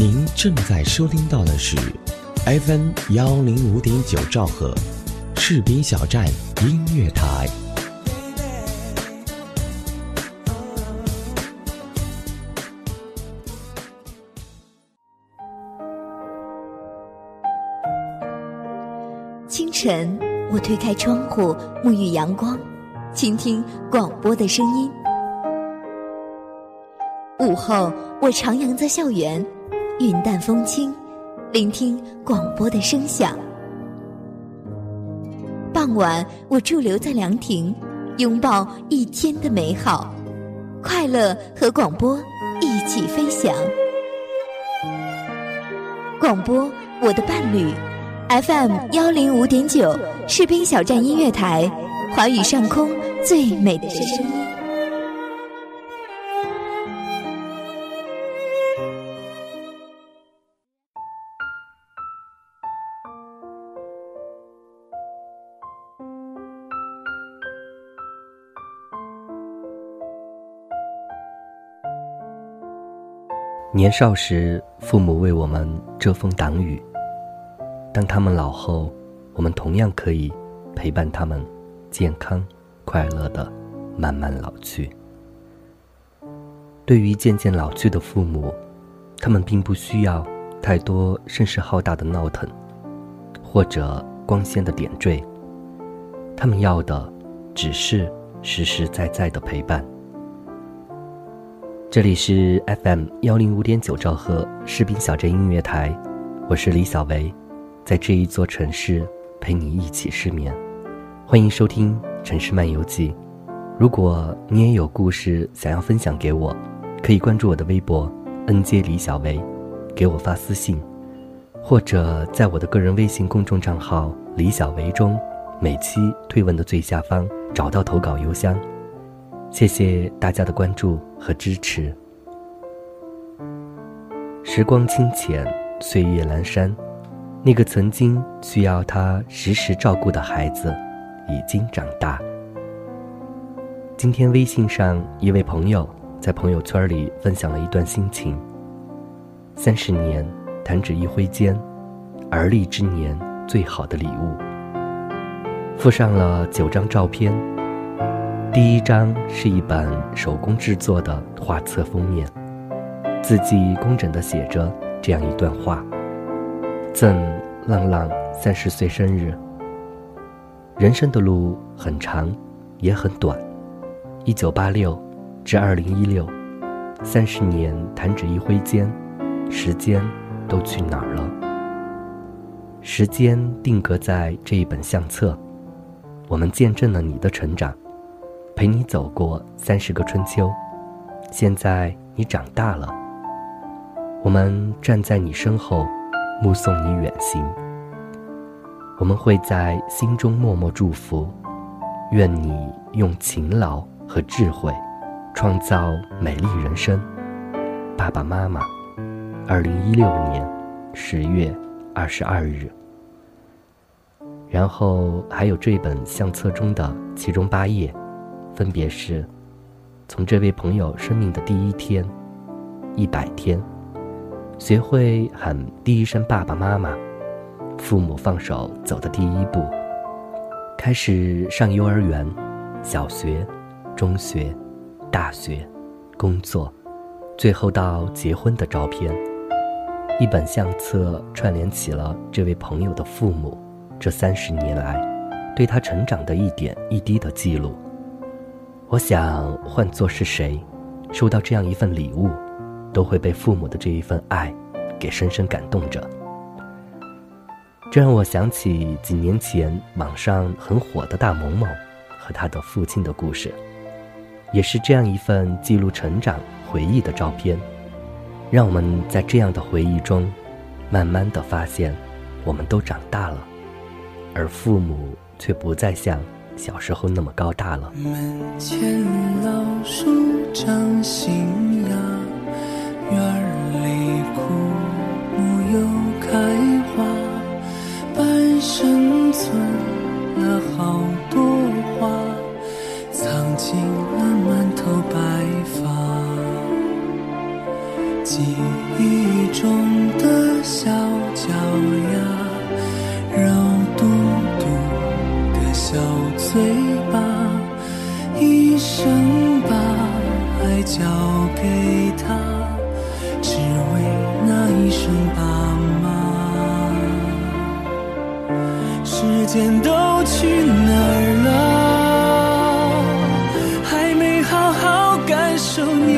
您正在收听到的是 FM 幺零五点九兆赫，士兵小站音乐台。清晨，我推开窗户，沐浴阳光，倾听广播的声音。午后，我徜徉在校园，云淡风轻，聆听广播的声响。傍晚，我驻留在凉亭，拥抱一天的美好，快乐和广播一起飞翔。广播，我的伴侣，FM 幺零五点九，士兵小站音乐台，华语上空最美的声音。年少时，父母为我们遮风挡雨；当他们老后，我们同样可以陪伴他们，健康、快乐的慢慢老去。对于渐渐老去的父母，他们并不需要太多声势浩大的闹腾，或者光鲜的点缀，他们要的只是实实在在的陪伴。这里是 FM 幺零五点九兆赫士兵小镇音乐台，我是李小维，在这一座城市陪你一起失眠。欢迎收听《城市漫游记》。如果你也有故事想要分享给我，可以关注我的微博 “nj 李小维”，给我发私信，或者在我的个人微信公众账号“李小维”中，每期推文的最下方找到投稿邮箱。谢谢大家的关注和支持。时光清浅，岁月阑珊，那个曾经需要他时时照顾的孩子，已经长大。今天微信上一位朋友在朋友圈里分享了一段心情：三十年，弹指一挥间，而立之年最好的礼物。附上了九张照片。第一张是一本手工制作的画册封面，字迹工整地写着这样一段话：“赠浪浪三十岁生日。人生的路很长，也很短。一九八六至二零一六，三十年弹指一挥间，时间都去哪儿了？时间定格在这一本相册，我们见证了你的成长。”陪你走过三十个春秋，现在你长大了，我们站在你身后，目送你远行。我们会在心中默默祝福，愿你用勤劳和智慧，创造美丽人生。爸爸妈妈，二零一六年十月二十二日。然后还有这本相册中的其中八页。分别是，从这位朋友生命的第一天，一百天，学会喊第一声爸爸妈妈，父母放手走的第一步，开始上幼儿园、小学、中学、大学，工作，最后到结婚的照片，一本相册串联起了这位朋友的父母这三十年来对他成长的一点一滴的记录。我想，换作是谁，收到这样一份礼物，都会被父母的这一份爱给深深感动着。这让我想起几年前网上很火的大萌萌和他的父亲的故事，也是这样一份记录成长回忆的照片，让我们在这样的回忆中，慢慢的发现，我们都长大了，而父母却不再像。小时候那么高大了。门前老树长新芽，院里枯木又开花，半生存了好多话，藏进了满头白发。记忆。中的小脚丫，小嘴巴，一生把爱交给他，只为那一声爸妈。时间都去哪儿了？还没好好感受年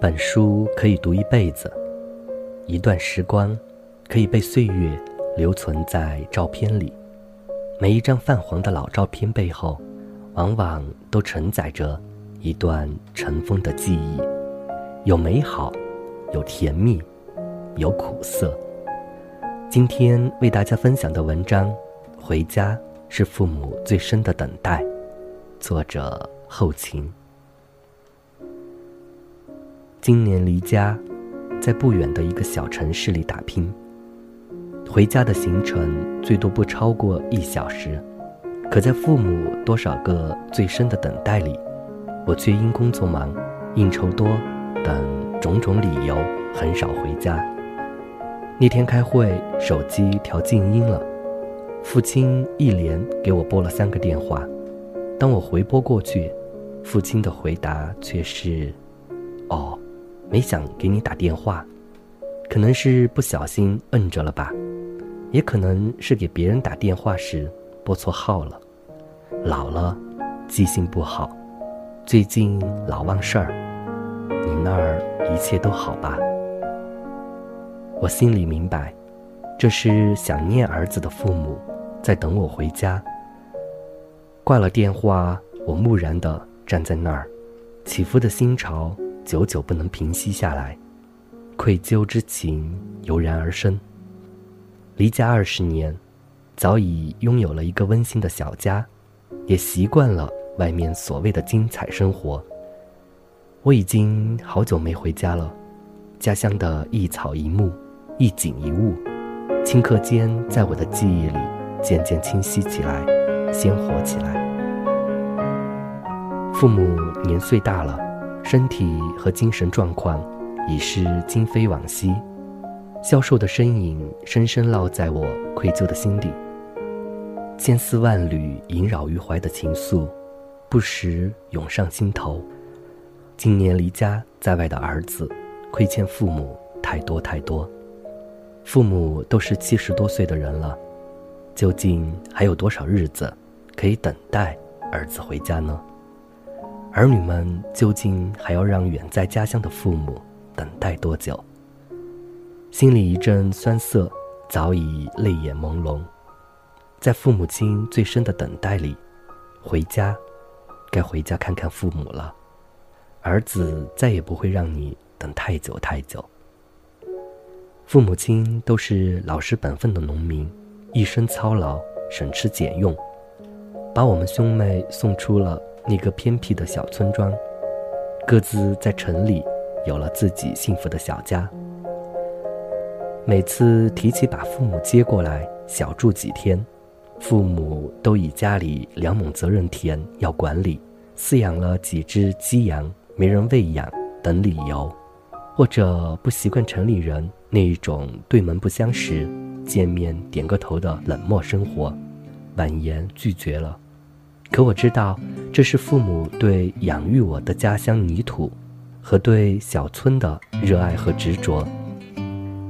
本书可以读一辈子，一段时光可以被岁月留存在照片里。每一张泛黄的老照片背后，往往都承载着一段尘封的记忆，有美好，有甜蜜，有苦涩。今天为大家分享的文章《回家是父母最深的等待》，作者后勤。今年离家，在不远的一个小城市里打拼。回家的行程最多不超过一小时，可在父母多少个最深的等待里，我却因工作忙、应酬多等种种理由，很少回家。那天开会，手机调静音了，父亲一连给我拨了三个电话。当我回拨过去，父亲的回答却是：“哦。”没想给你打电话，可能是不小心摁着了吧，也可能是给别人打电话时拨错号了。老了，记性不好，最近老忘事儿。你那儿一切都好吧？我心里明白，这是想念儿子的父母在等我回家。挂了电话，我木然地站在那儿，起伏的心潮。久久不能平息下来，愧疚之情油然而生。离家二十年，早已拥有了一个温馨的小家，也习惯了外面所谓的精彩生活。我已经好久没回家了，家乡的一草一木、一景一物，顷刻间在我的记忆里渐渐清晰起来，鲜活起来。父母年岁大了。身体和精神状况已是今非往昔。消瘦的身影深深烙在我愧疚的心里。千丝万缕萦绕于怀的情愫，不时涌上心头。今年离家在外的儿子，亏欠父母太多太多。父母都是七十多岁的人了，究竟还有多少日子可以等待儿子回家呢？儿女们究竟还要让远在家乡的父母等待多久？心里一阵酸涩，早已泪眼朦胧。在父母亲最深的等待里，回家，该回家看看父母了。儿子再也不会让你等太久太久。父母亲都是老实本分的农民，一生操劳，省吃俭用，把我们兄妹送出了那个偏僻的小村庄，各自在城里有了自己幸福的小家。每次提起把父母接过来小住几天。父母都以家里两亩责任田要管理，饲养了几只鸡羊没人喂养等理由，或者不习惯城里人那一种对门不相识、见面点个头的冷漠生活，婉言拒绝了。可我知道，这是父母对养育我的家乡泥土，和对小村的热爱和执着，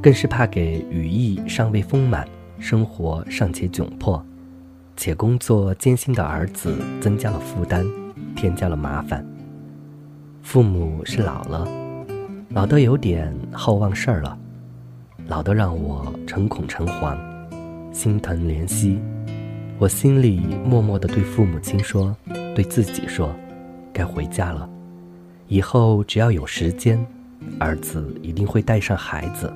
更是怕给羽翼尚未丰满、生活尚且窘迫。且工作艰辛的儿子增加了负担，添加了麻烦。父母是老了，老得有点好忘事儿了，老得让我诚恐诚惶，心疼怜惜。我心里默默地对父母亲说，对自己说，该回家了。以后只要有时间，儿子一定会带上孩子，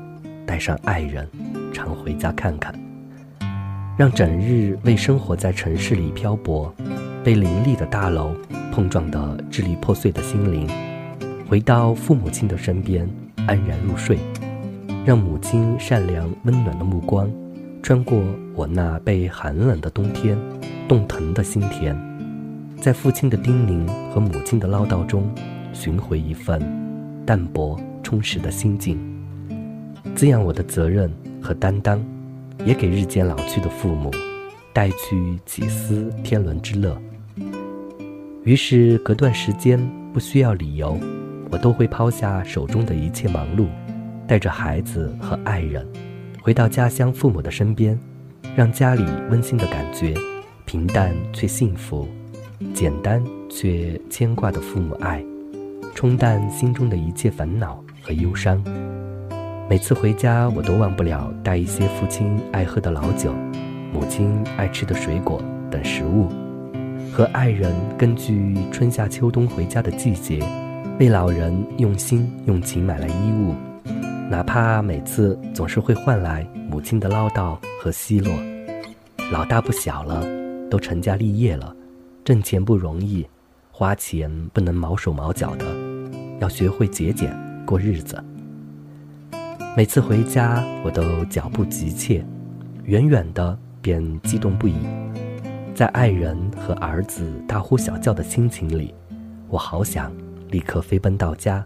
带上爱人，常回家看看。让整日为生活在城市里漂泊、被林立的大楼碰撞得支离破碎的心灵，回到父母亲的身边，安然入睡。让母亲善良温暖的目光，穿过我那被寒冷的冬天冻疼的心田，在父亲的叮咛和母亲的唠叨中，寻回一份淡泊充实的心境，滋养我的责任和担当。也给日渐老去的父母带去几丝天伦之乐。于是隔段时间，不需要理由，我都会抛下手中的一切忙碌，带着孩子和爱人，回到家乡父母的身边，让家里温馨的感觉，平淡却幸福，简单却牵挂的父母爱，冲淡心中的一切烦恼和忧伤。每次回家，我都忘不了带一些父亲爱喝的老酒，母亲爱吃的水果等食物，和爱人根据春夏秋冬回家的季节，为老人用心用情买来衣物，哪怕每次总是会换来母亲的唠叨和奚落。老大不小了，都成家立业了，挣钱不容易，花钱不能毛手毛脚的，要学会节俭过日子。每次回家，我都脚步急切，远远的便激动不已。在爱人和儿子大呼小叫的心情里，我好想立刻飞奔到家，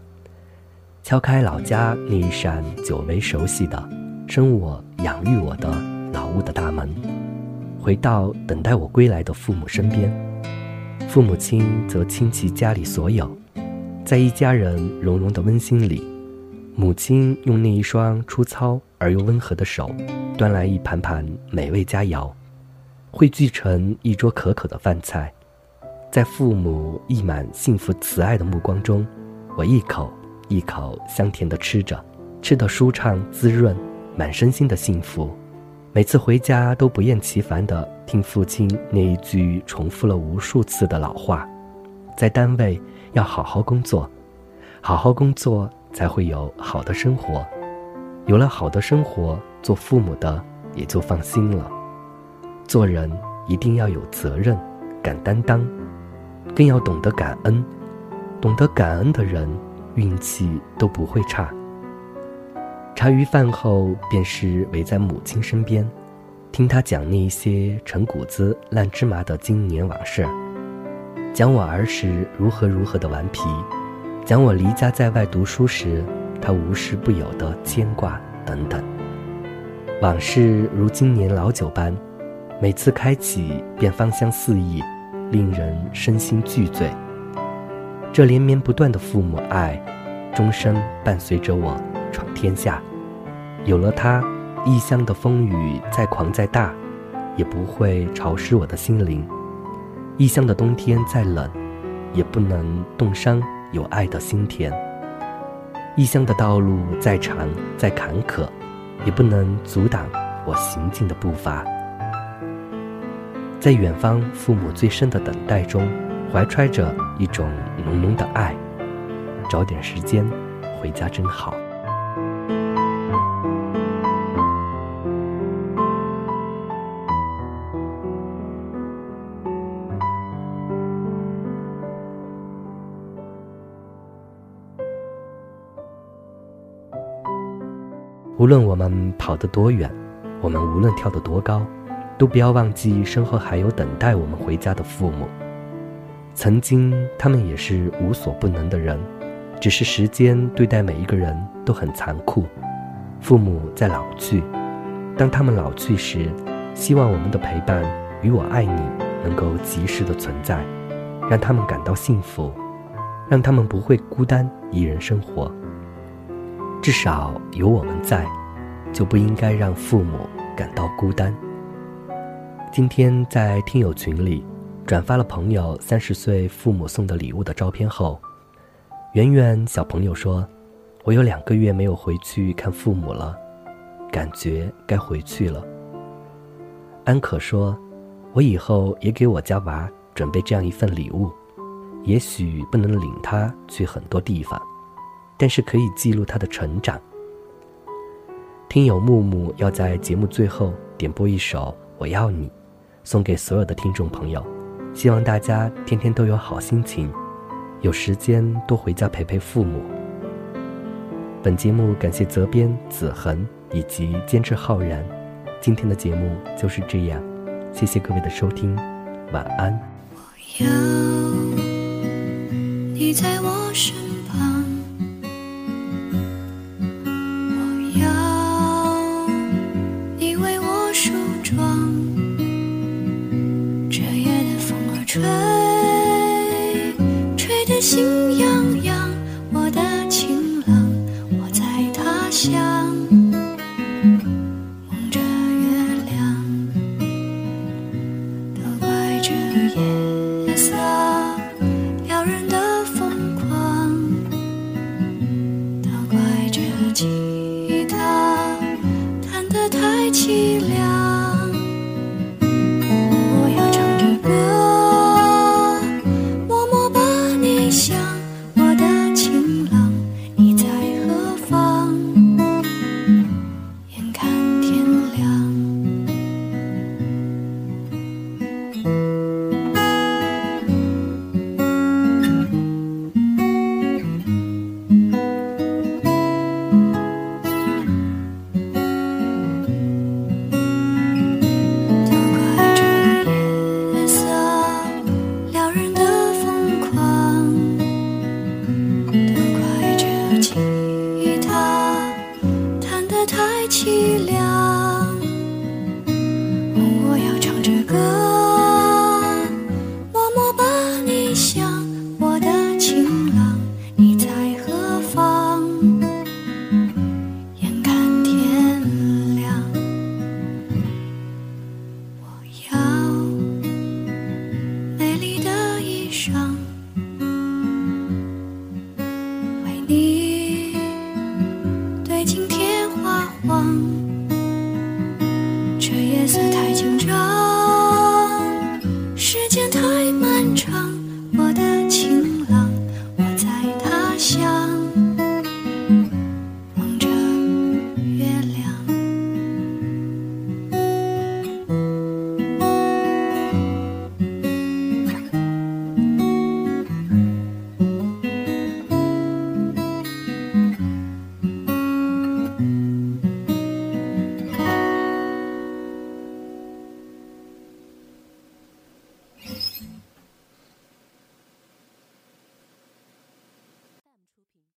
敲开老家那一扇久违熟悉的、生我养育我的老屋的大门，回到等待我归来的父母身边。父母亲则倾其家里所有，在一家人融融的温馨里。母亲用那一双粗糙而又温和的手，端来一盘盘美味佳肴，汇聚成一桌可口的饭菜。在父母溢满幸福慈爱的目光中，我一口一口香甜的吃着，吃得舒畅滋润，满身心的幸福。每次回家都不厌其烦地听父亲那一句重复了无数次的老话：在单位要好好工作，好好工作。才会有好的生活，有了好的生活，做父母的也就放心了。做人一定要有责任，敢担当，更要懂得感恩。懂得感恩的人，运气都不会差。茶余饭后，便是围在母亲身边，听她讲那些陈谷子烂芝麻的经年往事，讲我儿时如何如何的顽皮。讲我离家在外读书时，他无时不有的牵挂等等。往事如今年老酒般，每次开启便芳香四溢，令人身心俱醉。这连绵不断的父母爱，终生伴随着我闯天下。有了它，异乡的风雨再狂再大，也不会潮湿我的心灵；异乡的冬天再冷，也不能冻伤有爱的心田。异乡的道路再长再坎坷，也不能阻挡我行进的步伐。在远方父母最深的等待中，怀揣着一种浓浓的爱，找点时间回家真好。无论我们跑得多远，我们无论跳得多高，都不要忘记身后还有等待我们回家的父母。曾经，他们也是无所不能的人，只是时间对待每一个人都很残酷。父母在老去，当他们老去时，希望我们的陪伴与我爱你能够及时的存在，让他们感到幸福，让他们不会孤单一人生活。至少有我们在，就不应该让父母感到孤单。今天在听友群里转发了朋友三十岁父母送的礼物的照片后，圆圆小朋友说：“我有两个月没有回去看父母了，感觉该回去了。”安可说：“我以后也给我家娃准备这样一份礼物，也许不能领他去很多地方。”但是可以记录他的成长。听友木木要在节目最后点播一首《我要你》，送给所有的听众朋友，希望大家天天都有好心情，有时间多回家陪陪父母。本节目感谢责编子恒以及监制浩然，今天的节目就是这样，谢谢各位的收听，晚安。我要你在我身。